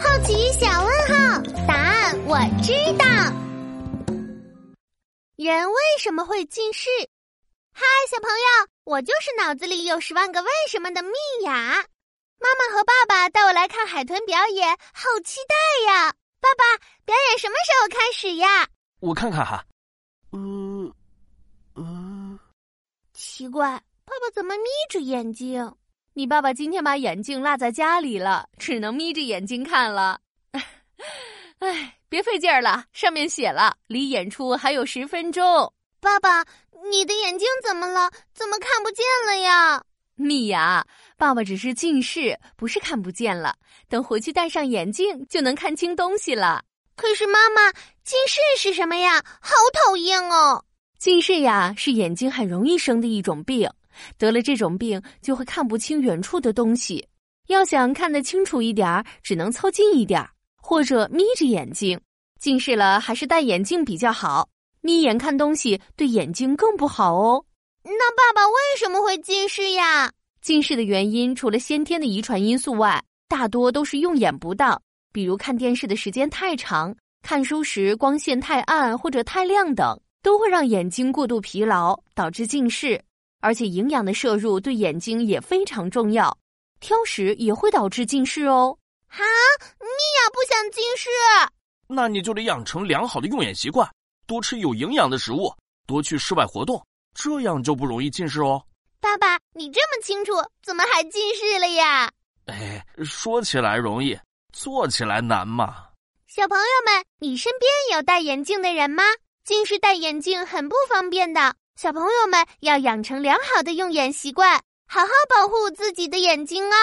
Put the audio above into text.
好奇小问号，答案我知道。人为什么会近视？嗨，小朋友，我就是脑子里有十万个为什么的蜜雅。妈妈和爸爸带我来看海豚表演，好期待呀！爸爸，表演什么时候开始呀？我看看哈，嗯嗯，奇怪，爸爸怎么眯着眼睛？你爸爸今天把眼镜落在家里了，只能眯着眼睛看了。哎，别费劲儿了，上面写了，离演出还有十分钟。爸爸，你的眼睛怎么了？怎么看不见了呀？蜜雅，爸爸只是近视，不是看不见了。等回去戴上眼镜，就能看清东西了。可是妈妈，近视是什么呀？好讨厌哦！近视呀，是眼睛很容易生的一种病。得了这种病，就会看不清远处的东西。要想看得清楚一点儿，只能凑近一点儿，或者眯着眼睛。近视了，还是戴眼镜比较好。眯眼看东西对眼睛更不好哦。那爸爸为什么会近视呀？近视的原因除了先天的遗传因素外，大多都是用眼不当，比如看电视的时间太长、看书时光线太暗或者太亮等，都会让眼睛过度疲劳，导致近视。而且营养的摄入对眼睛也非常重要，挑食也会导致近视哦。哈，米娅不想近视，那你就得养成良好的用眼习惯，多吃有营养的食物，多去室外活动，这样就不容易近视哦。爸爸，你这么清楚，怎么还近视了呀？哎，说起来容易，做起来难嘛。小朋友们，你身边有戴眼镜的人吗？近视戴眼镜很不方便的。小朋友们要养成良好的用眼习惯，好好保护自己的眼睛哦。